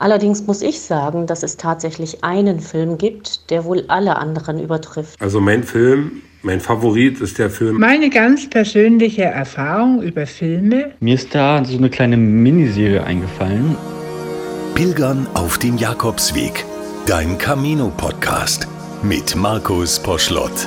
Allerdings muss ich sagen, dass es tatsächlich einen Film gibt, der wohl alle anderen übertrifft. Also mein Film, mein Favorit ist der Film. Meine ganz persönliche Erfahrung über Filme. Mir ist da so eine kleine Miniserie eingefallen. Pilgern auf dem Jakobsweg. Dein Camino-Podcast mit Markus Poschlott.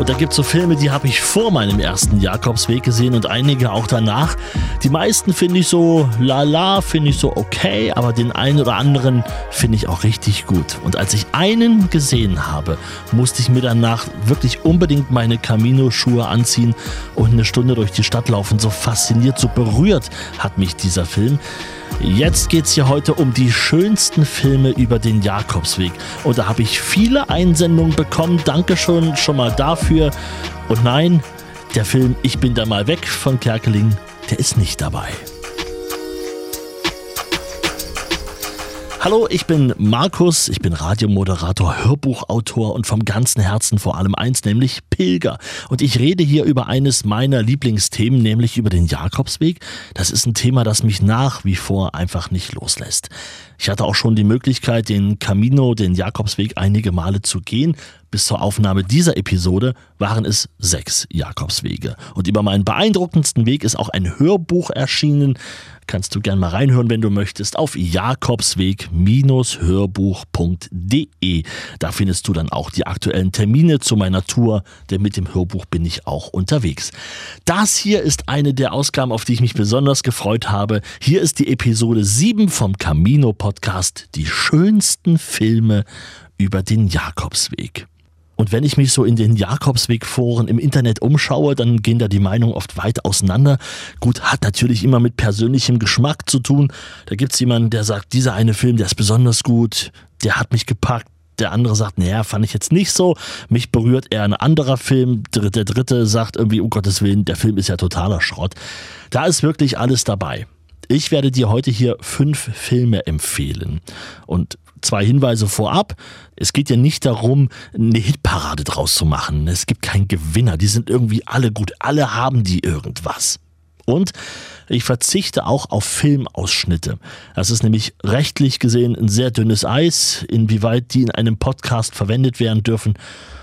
Und da gibt es so Filme, die habe ich vor meinem ersten Jakobsweg gesehen und einige auch danach. Die meisten finde ich so lala, finde ich so okay, aber den einen oder anderen finde ich auch richtig gut. Und als ich einen gesehen habe, musste ich mir danach wirklich unbedingt meine Camino-Schuhe anziehen und eine Stunde durch die Stadt laufen. So fasziniert, so berührt hat mich dieser Film. Jetzt geht es hier heute um die schönsten Filme über den Jakobsweg. Und da habe ich viele Einsendungen bekommen. Danke schon, schon mal dafür. Und nein, der Film Ich bin da mal weg von Kerkeling, der ist nicht dabei. Hallo, ich bin Markus, ich bin Radiomoderator, Hörbuchautor und vom ganzen Herzen vor allem eins, nämlich Pilger. Und ich rede hier über eines meiner Lieblingsthemen, nämlich über den Jakobsweg. Das ist ein Thema, das mich nach wie vor einfach nicht loslässt. Ich hatte auch schon die Möglichkeit, den Camino, den Jakobsweg einige Male zu gehen, bis zur Aufnahme dieser Episode waren es sechs Jakobswege. Und über meinen beeindruckendsten Weg ist auch ein Hörbuch erschienen. Kannst du gern mal reinhören, wenn du möchtest, auf jakobsweg-hörbuch.de. Da findest du dann auch die aktuellen Termine zu meiner Tour, denn mit dem Hörbuch bin ich auch unterwegs. Das hier ist eine der Ausgaben, auf die ich mich besonders gefreut habe. Hier ist die Episode 7 vom Camino Podcast, die schönsten Filme über den Jakobsweg. Und wenn ich mich so in den Jakobsweg-Foren im Internet umschaue, dann gehen da die Meinungen oft weit auseinander. Gut, hat natürlich immer mit persönlichem Geschmack zu tun. Da gibt es jemanden, der sagt, dieser eine Film, der ist besonders gut, der hat mich gepackt. Der andere sagt, naja, fand ich jetzt nicht so. Mich berührt eher ein anderer Film. Der dritte sagt irgendwie, um Gottes Willen, der Film ist ja totaler Schrott. Da ist wirklich alles dabei. Ich werde dir heute hier fünf Filme empfehlen. Und zwei Hinweise vorab. Es geht ja nicht darum, eine Hitparade draus zu machen. Es gibt keinen Gewinner. Die sind irgendwie alle gut. Alle haben die irgendwas. Und ich verzichte auch auf Filmausschnitte. Das ist nämlich rechtlich gesehen ein sehr dünnes Eis, inwieweit die in einem Podcast verwendet werden dürfen.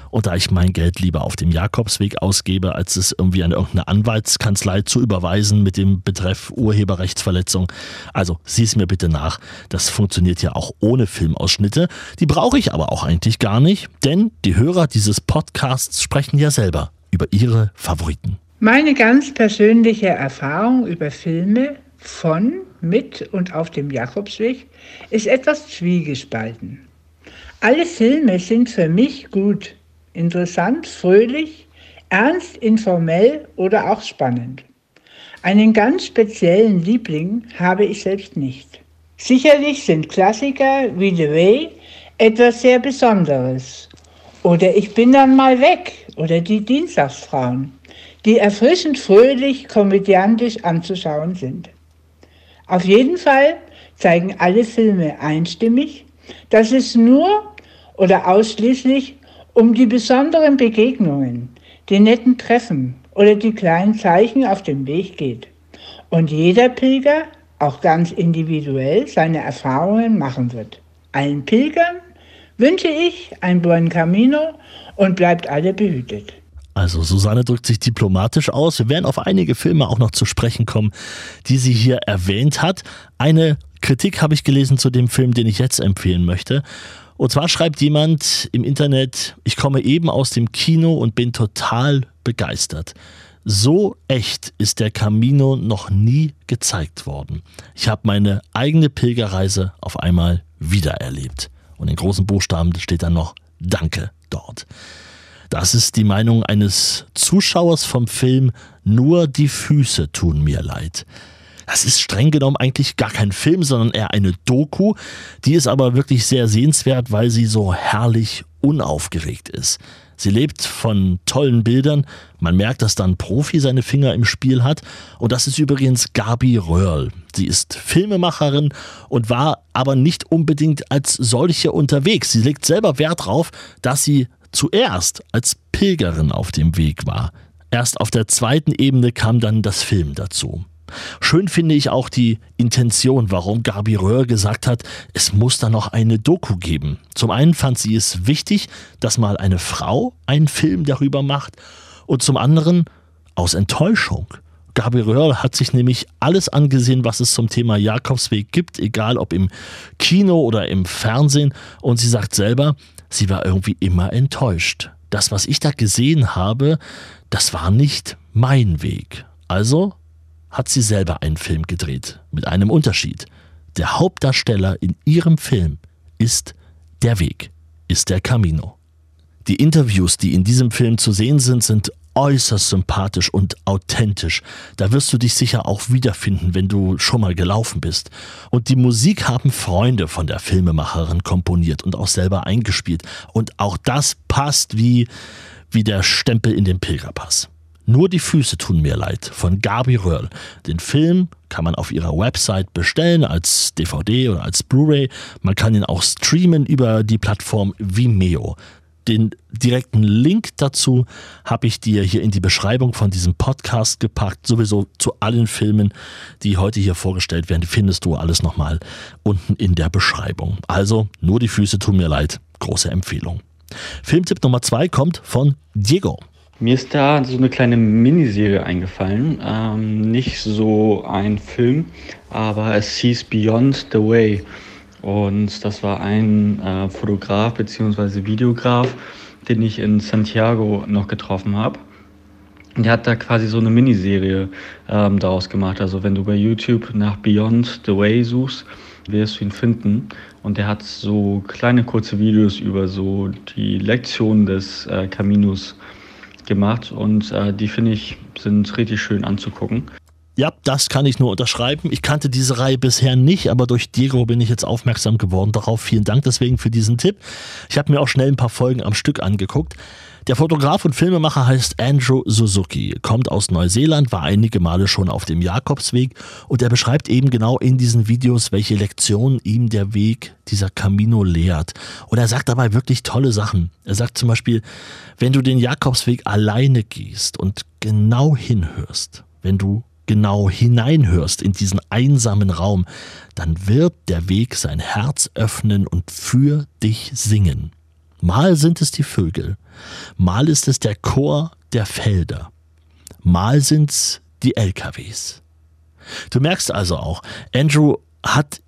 Und da ich mein Geld lieber auf dem Jakobsweg ausgebe, als es irgendwie an irgendeine Anwaltskanzlei zu überweisen mit dem Betreff Urheberrechtsverletzung, also sieh es mir bitte nach. Das funktioniert ja auch ohne Filmausschnitte. Die brauche ich aber auch eigentlich gar nicht, denn die Hörer dieses Podcasts sprechen ja selber über ihre Favoriten. Meine ganz persönliche Erfahrung über Filme von, mit und auf dem Jakobsweg ist etwas zwiegespalten. Alle Filme sind für mich gut interessant, fröhlich, ernst, informell oder auch spannend. Einen ganz speziellen Liebling habe ich selbst nicht. Sicherlich sind Klassiker wie The Way etwas sehr Besonderes. Oder Ich bin dann mal weg oder Die Dienstagsfrauen, die erfrischend fröhlich, komödiantisch anzuschauen sind. Auf jeden Fall zeigen alle Filme einstimmig, dass es nur oder ausschließlich um die besonderen Begegnungen, die netten Treffen oder die kleinen Zeichen auf dem Weg geht. Und jeder Pilger auch ganz individuell seine Erfahrungen machen wird. Allen Pilgern wünsche ich ein Buen Camino und bleibt alle behütet. Also Susanne drückt sich diplomatisch aus. Wir werden auf einige Filme auch noch zu sprechen kommen, die sie hier erwähnt hat. Eine Kritik habe ich gelesen zu dem Film, den ich jetzt empfehlen möchte. Und zwar schreibt jemand im Internet, ich komme eben aus dem Kino und bin total begeistert. So echt ist der Camino noch nie gezeigt worden. Ich habe meine eigene Pilgerreise auf einmal wiedererlebt. Und in großen Buchstaben steht dann noch Danke dort. Das ist die Meinung eines Zuschauers vom Film Nur die Füße tun mir leid. Das ist streng genommen eigentlich gar kein Film, sondern eher eine Doku. Die ist aber wirklich sehr sehenswert, weil sie so herrlich unaufgeregt ist. Sie lebt von tollen Bildern. Man merkt, dass da ein Profi seine Finger im Spiel hat. Und das ist übrigens Gabi Röhrl. Sie ist Filmemacherin und war aber nicht unbedingt als solche unterwegs. Sie legt selber Wert darauf, dass sie zuerst als Pilgerin auf dem Weg war. Erst auf der zweiten Ebene kam dann das Film dazu. Schön finde ich auch die Intention, warum Gabi Röhr gesagt hat, es muss da noch eine Doku geben. Zum einen fand sie es wichtig, dass mal eine Frau einen Film darüber macht und zum anderen aus Enttäuschung. Gabi Röhr hat sich nämlich alles angesehen, was es zum Thema Jakobsweg gibt, egal ob im Kino oder im Fernsehen. Und sie sagt selber, sie war irgendwie immer enttäuscht. Das, was ich da gesehen habe, das war nicht mein Weg. Also hat sie selber einen Film gedreht, mit einem Unterschied. Der Hauptdarsteller in ihrem Film ist der Weg, ist der Camino. Die Interviews, die in diesem Film zu sehen sind, sind äußerst sympathisch und authentisch. Da wirst du dich sicher auch wiederfinden, wenn du schon mal gelaufen bist. Und die Musik haben Freunde von der Filmemacherin komponiert und auch selber eingespielt. Und auch das passt wie, wie der Stempel in den Pilgerpass. Nur die Füße tun mir leid von Gabi Röhrl. Den Film kann man auf ihrer Website bestellen als DVD oder als Blu-ray. Man kann ihn auch streamen über die Plattform Vimeo. Den direkten Link dazu habe ich dir hier in die Beschreibung von diesem Podcast gepackt. Sowieso zu allen Filmen, die heute hier vorgestellt werden, findest du alles nochmal unten in der Beschreibung. Also, nur die Füße tun mir leid. Große Empfehlung. Filmtipp Nummer zwei kommt von Diego. Mir ist da so eine kleine Miniserie eingefallen. Ähm, nicht so ein Film, aber es hieß Beyond the Way. Und das war ein äh, Fotograf bzw. Videograf, den ich in Santiago noch getroffen habe. Der hat da quasi so eine Miniserie ähm, daraus gemacht. Also wenn du bei YouTube nach Beyond the Way suchst, wirst du ihn finden. Und der hat so kleine kurze Videos über so die Lektionen des äh, Caminos gemacht. Und äh, die finde ich sind richtig schön anzugucken. Ja, das kann ich nur unterschreiben. Ich kannte diese Reihe bisher nicht, aber durch Diego bin ich jetzt aufmerksam geworden darauf. Vielen Dank deswegen für diesen Tipp. Ich habe mir auch schnell ein paar Folgen am Stück angeguckt. Der Fotograf und Filmemacher heißt Andrew Suzuki, kommt aus Neuseeland, war einige Male schon auf dem Jakobsweg und er beschreibt eben genau in diesen Videos, welche Lektionen ihm der Weg dieser Camino lehrt. Und er sagt dabei wirklich tolle Sachen. Er sagt zum Beispiel, wenn du den Jakobsweg alleine gehst und genau hinhörst, wenn du genau hineinhörst in diesen einsamen Raum, dann wird der Weg sein Herz öffnen und für dich singen. Mal sind es die Vögel, mal ist es der Chor der Felder, mal sind's die LKWs. Du merkst also auch, Andrew hat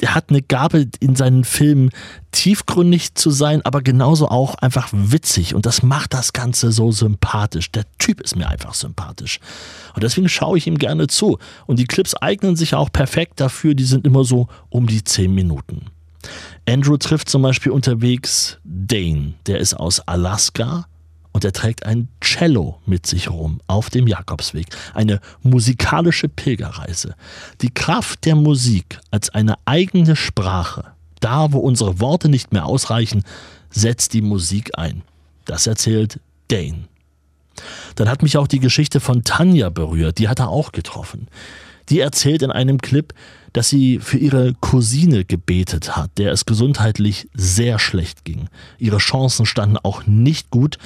der hat eine Gabe in seinen Filmen tiefgründig zu sein, aber genauso auch einfach witzig. Und das macht das Ganze so sympathisch. Der Typ ist mir einfach sympathisch. Und deswegen schaue ich ihm gerne zu. Und die Clips eignen sich auch perfekt dafür, die sind immer so um die zehn Minuten. Andrew trifft zum Beispiel unterwegs Dane, der ist aus Alaska und er trägt ein Cello mit sich rum auf dem Jakobsweg. Eine musikalische Pilgerreise. Die Kraft der Musik als eine eigene Sprache. Da, wo unsere Worte nicht mehr ausreichen, setzt die Musik ein. Das erzählt Dane. Dann hat mich auch die Geschichte von Tanja berührt. Die hat er auch getroffen. Die erzählt in einem Clip, dass sie für ihre Cousine gebetet hat, der es gesundheitlich sehr schlecht ging. Ihre Chancen standen auch nicht gut,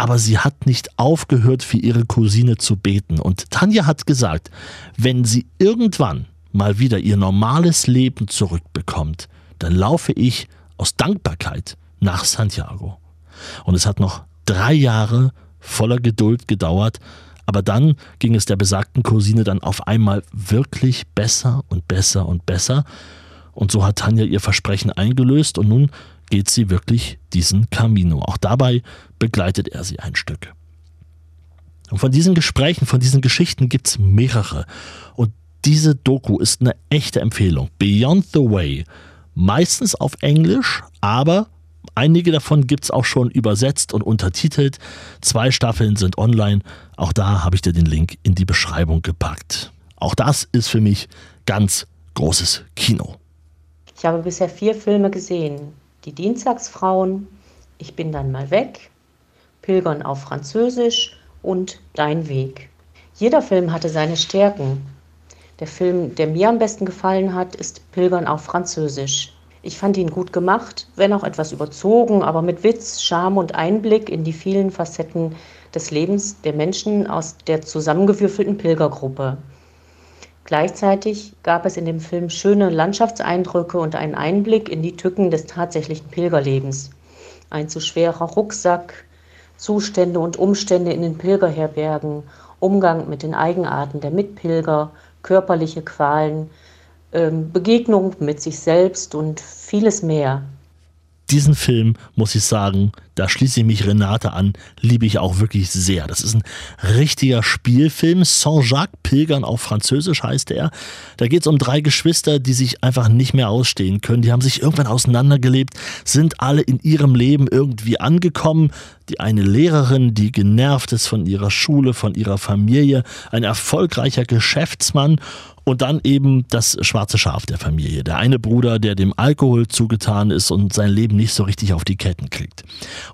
aber sie hat nicht aufgehört, für ihre Cousine zu beten. Und Tanja hat gesagt, wenn sie irgendwann mal wieder ihr normales Leben zurückbekommt, dann laufe ich aus Dankbarkeit nach Santiago. Und es hat noch drei Jahre voller Geduld gedauert, aber dann ging es der besagten Cousine dann auf einmal wirklich besser und besser und besser. Und so hat Tanja ihr Versprechen eingelöst und nun geht sie wirklich diesen Camino. Auch dabei begleitet er sie ein Stück. Und von diesen Gesprächen, von diesen Geschichten gibt es mehrere. Und diese Doku ist eine echte Empfehlung. Beyond the Way. Meistens auf Englisch, aber einige davon gibt es auch schon übersetzt und untertitelt. Zwei Staffeln sind online. Auch da habe ich dir den Link in die Beschreibung gepackt. Auch das ist für mich ganz großes Kino. Ich habe bisher vier Filme gesehen. Die Dienstagsfrauen, Ich bin dann mal weg, Pilgern auf Französisch und Dein Weg. Jeder Film hatte seine Stärken. Der Film, der mir am besten gefallen hat, ist Pilgern auf Französisch. Ich fand ihn gut gemacht, wenn auch etwas überzogen, aber mit Witz, Charme und Einblick in die vielen Facetten des Lebens der Menschen aus der zusammengewürfelten Pilgergruppe. Gleichzeitig gab es in dem Film schöne Landschaftseindrücke und einen Einblick in die Tücken des tatsächlichen Pilgerlebens. Ein zu schwerer Rucksack, Zustände und Umstände in den Pilgerherbergen, Umgang mit den Eigenarten der Mitpilger, körperliche Qualen, ähm, Begegnung mit sich selbst und vieles mehr diesen Film, muss ich sagen, da schließe ich mich Renate an, liebe ich auch wirklich sehr. Das ist ein richtiger Spielfilm. Saint-Jacques, Pilgern auf Französisch heißt er. Da geht es um drei Geschwister, die sich einfach nicht mehr ausstehen können. Die haben sich irgendwann auseinandergelebt, sind alle in ihrem Leben irgendwie angekommen. Die eine Lehrerin, die genervt ist von ihrer Schule, von ihrer Familie, ein erfolgreicher Geschäftsmann und dann eben das schwarze Schaf der Familie. Der eine Bruder, der dem Alkohol zugetan ist und sein Leben nicht so richtig auf die Ketten kriegt.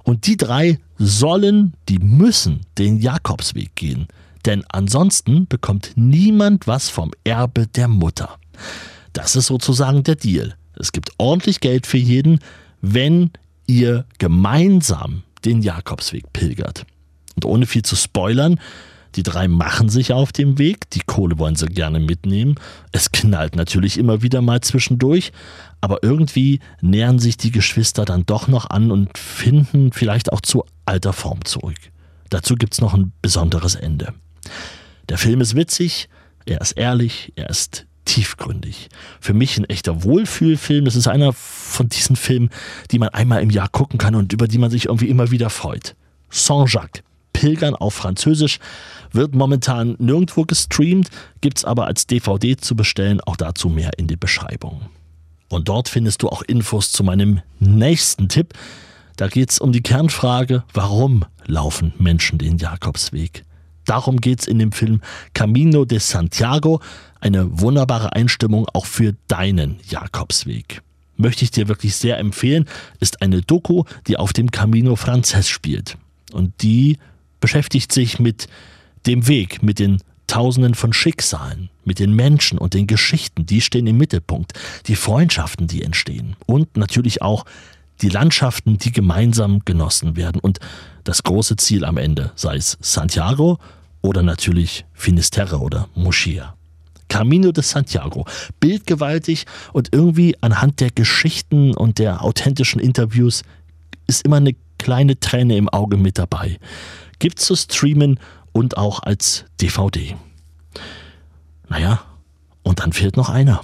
Und die drei sollen, die müssen den Jakobsweg gehen. Denn ansonsten bekommt niemand was vom Erbe der Mutter. Das ist sozusagen der Deal. Es gibt ordentlich Geld für jeden, wenn ihr gemeinsam den Jakobsweg pilgert. Und ohne viel zu spoilern, die drei machen sich auf dem Weg, die Kohle wollen sie gerne mitnehmen. Es knallt natürlich immer wieder mal zwischendurch, aber irgendwie nähern sich die Geschwister dann doch noch an und finden vielleicht auch zu alter Form zurück. Dazu gibt es noch ein besonderes Ende. Der Film ist witzig, er ist ehrlich, er ist tiefgründig. Für mich ein echter Wohlfühlfilm. Das ist einer von diesen Filmen, die man einmal im Jahr gucken kann und über die man sich irgendwie immer wieder freut. Saint-Jacques, Pilgern auf Französisch, wird momentan nirgendwo gestreamt, gibt es aber als DVD zu bestellen, auch dazu mehr in die Beschreibung. Und dort findest du auch Infos zu meinem nächsten Tipp. Da geht es um die Kernfrage, warum laufen Menschen den Jakobsweg? Darum geht es in dem Film Camino de Santiago, eine wunderbare Einstimmung auch für deinen Jakobsweg. Möchte ich dir wirklich sehr empfehlen, ist eine Doku, die auf dem Camino Frances spielt. Und die beschäftigt sich mit dem Weg, mit den Tausenden von Schicksalen, mit den Menschen und den Geschichten, die stehen im Mittelpunkt, die Freundschaften, die entstehen und natürlich auch die Landschaften, die gemeinsam genossen werden und das große Ziel am Ende, sei es Santiago oder natürlich Finisterre oder Moschia. Camino de Santiago, bildgewaltig und irgendwie anhand der Geschichten und der authentischen Interviews ist immer eine kleine Träne im Auge mit dabei. Gibt zu streamen und auch als DVD. Naja, und dann fehlt noch einer.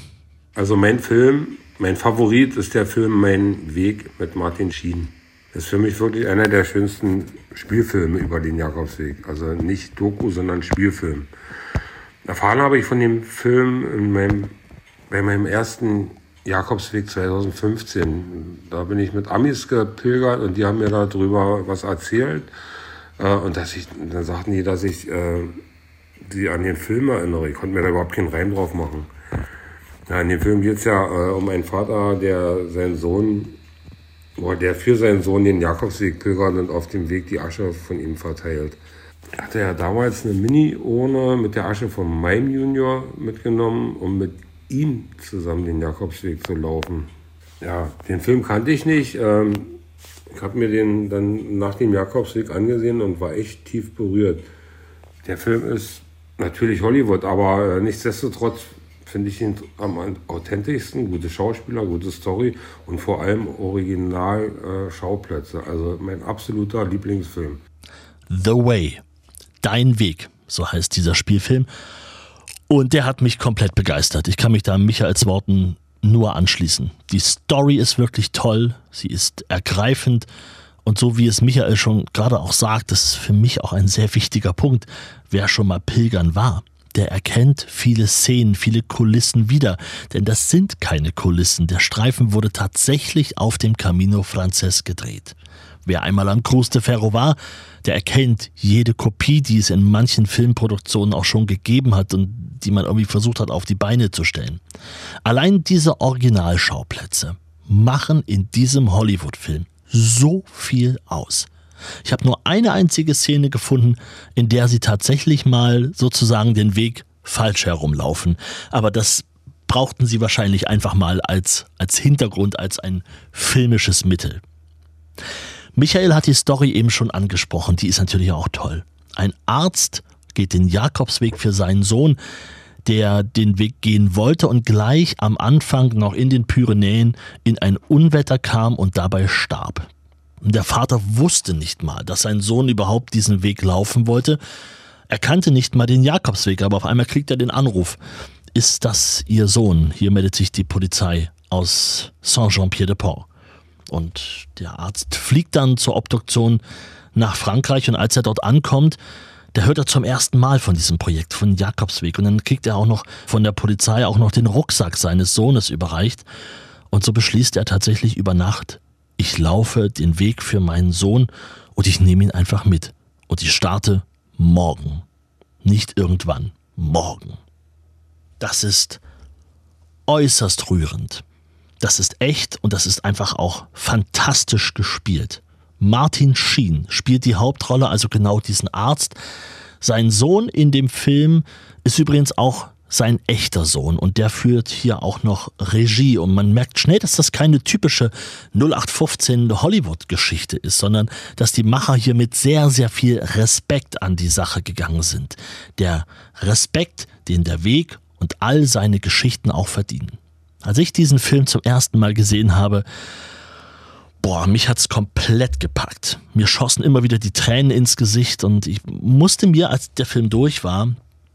Also mein Film, mein Favorit ist der Film Mein Weg mit Martin Schien. Das ist für mich wirklich einer der schönsten Spielfilme über den Jakobsweg. Also nicht Doku, sondern Spielfilm. Erfahren habe ich von dem Film in meinem, bei meinem ersten Jakobsweg 2015. Da bin ich mit Amis gepilgert und die haben mir darüber was erzählt. Äh, und dass ich, dann sagten die, dass ich äh, an den Film erinnere. Ich konnte mir da überhaupt keinen Reim drauf machen. Ja, in dem Film geht es ja äh, um einen Vater, der seinen Sohn, der für seinen Sohn den Jakobsweg pilgert und auf dem Weg die Asche von ihm verteilt. Er hatte ja damals eine Mini-Urne mit der Asche von meinem Junior mitgenommen, um mit ihm zusammen den Jakobsweg zu laufen. Ja, den Film kannte ich nicht. Ähm, ich habe mir den dann nach dem Jakobsweg angesehen und war echt tief berührt. Der Film ist natürlich Hollywood, aber äh, nichtsdestotrotz finde ich ihn am authentischsten. Gute Schauspieler, gute Story und vor allem Original-Schauplätze. Äh, also mein absoluter Lieblingsfilm. The Way. Dein Weg, so heißt dieser Spielfilm. Und der hat mich komplett begeistert. Ich kann mich da Michaels Worten nur anschließen. Die Story ist wirklich toll, sie ist ergreifend und so wie es Michael schon gerade auch sagt, das ist für mich auch ein sehr wichtiger Punkt. Wer schon mal pilgern war, der erkennt viele Szenen, viele Kulissen wieder, denn das sind keine Kulissen. Der Streifen wurde tatsächlich auf dem Camino Frances gedreht. Wer einmal am Cruz de Ferro war, der erkennt jede Kopie, die es in manchen Filmproduktionen auch schon gegeben hat und die man irgendwie versucht hat auf die Beine zu stellen. Allein diese Originalschauplätze machen in diesem Hollywood-Film so viel aus. Ich habe nur eine einzige Szene gefunden, in der sie tatsächlich mal sozusagen den Weg falsch herumlaufen. Aber das brauchten sie wahrscheinlich einfach mal als, als Hintergrund, als ein filmisches Mittel. Michael hat die Story eben schon angesprochen, die ist natürlich auch toll. Ein Arzt geht den Jakobsweg für seinen Sohn, der den Weg gehen wollte und gleich am Anfang noch in den Pyrenäen in ein Unwetter kam und dabei starb. Der Vater wusste nicht mal, dass sein Sohn überhaupt diesen Weg laufen wollte. Er kannte nicht mal den Jakobsweg, aber auf einmal kriegt er den Anruf. Ist das Ihr Sohn? Hier meldet sich die Polizei aus Saint-Jean-Pied-de-Port. Und der Arzt fliegt dann zur Obduktion nach Frankreich und als er dort ankommt, da hört er zum ersten Mal von diesem Projekt, von Jakobsweg. Und dann kriegt er auch noch von der Polizei auch noch den Rucksack seines Sohnes überreicht. Und so beschließt er tatsächlich über Nacht, ich laufe den Weg für meinen Sohn und ich nehme ihn einfach mit. Und ich starte morgen. Nicht irgendwann, morgen. Das ist äußerst rührend. Das ist echt und das ist einfach auch fantastisch gespielt. Martin Sheen spielt die Hauptrolle, also genau diesen Arzt. Sein Sohn in dem Film ist übrigens auch sein echter Sohn und der führt hier auch noch Regie und man merkt schnell, dass das keine typische 0815 Hollywood-Geschichte ist, sondern dass die Macher hier mit sehr, sehr viel Respekt an die Sache gegangen sind. Der Respekt, den der Weg und all seine Geschichten auch verdienen. Als ich diesen Film zum ersten Mal gesehen habe, boah, mich hat's komplett gepackt. Mir schossen immer wieder die Tränen ins Gesicht und ich musste mir, als der Film durch war,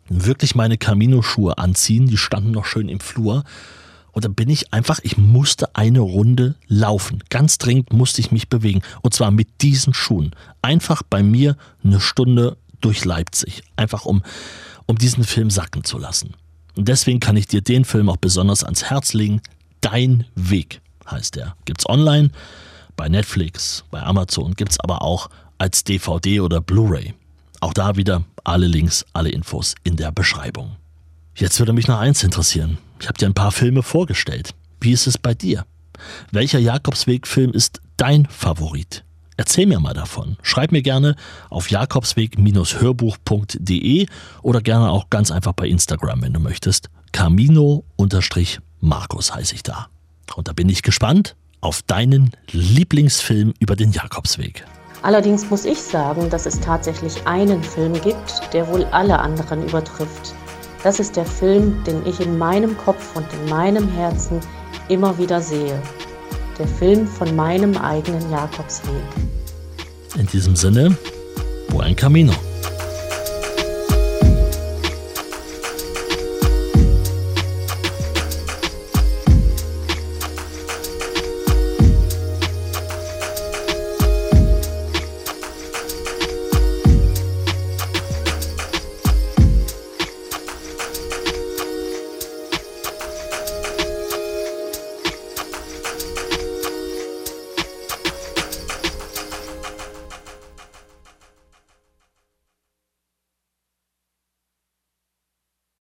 wirklich meine Camino-Schuhe anziehen. Die standen noch schön im Flur. Und dann bin ich einfach, ich musste eine Runde laufen. Ganz dringend musste ich mich bewegen. Und zwar mit diesen Schuhen. Einfach bei mir eine Stunde durch Leipzig. Einfach um, um diesen Film sacken zu lassen. Und deswegen kann ich dir den Film auch besonders ans Herz legen. Dein Weg heißt er. Gibt's online bei Netflix, bei Amazon, gibt es aber auch als DVD oder Blu-ray. Auch da wieder alle Links, alle Infos in der Beschreibung. Jetzt würde mich noch eins interessieren. Ich habe dir ein paar Filme vorgestellt. Wie ist es bei dir? Welcher Jakobsweg-Film ist dein Favorit? Erzähl mir mal davon. Schreib mir gerne auf jakobsweg-hörbuch.de oder gerne auch ganz einfach bei Instagram, wenn du möchtest. Camino-Markus heiße ich da. Und da bin ich gespannt, auf deinen Lieblingsfilm über den Jakobsweg. Allerdings muss ich sagen, dass es tatsächlich einen Film gibt, der wohl alle anderen übertrifft. Das ist der Film, den ich in meinem Kopf und in meinem Herzen immer wieder sehe. Der Film von meinem eigenen Jakobsweg. In diesem Sinne, buen camino.